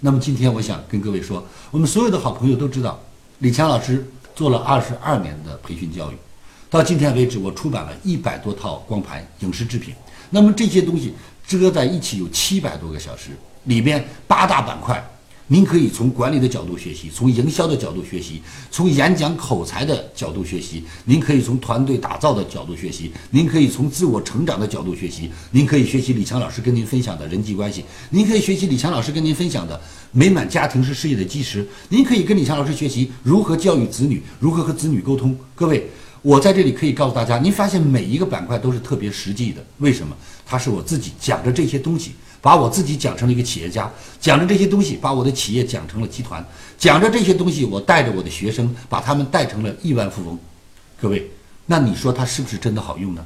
那么今天我想跟各位说，我们所有的好朋友都知道，李强老师做了二十二年的培训教育，到今天为止，我出版了一百多套光盘影视制品。那么这些东西折在一起有七百多个小时，里边八大板块。您可以从管理的角度学习，从营销的角度学习，从演讲口才的角度学习。您可以从团队打造的角度学习，您可以从自我成长的角度学习。您可以学习李强老师跟您分享的人际关系，您可以学习李强老师跟您分享的美满家庭是事业的基石。您可以跟李强老师学习如何教育子女，如何和子女沟通。各位，我在这里可以告诉大家，您发现每一个板块都是特别实际的。为什么？它是我自己讲着这些东西。把我自己讲成了一个企业家，讲着这些东西，把我的企业讲成了集团，讲着这些东西，我带着我的学生，把他们带成了亿万富翁。各位，那你说它是不是真的好用呢？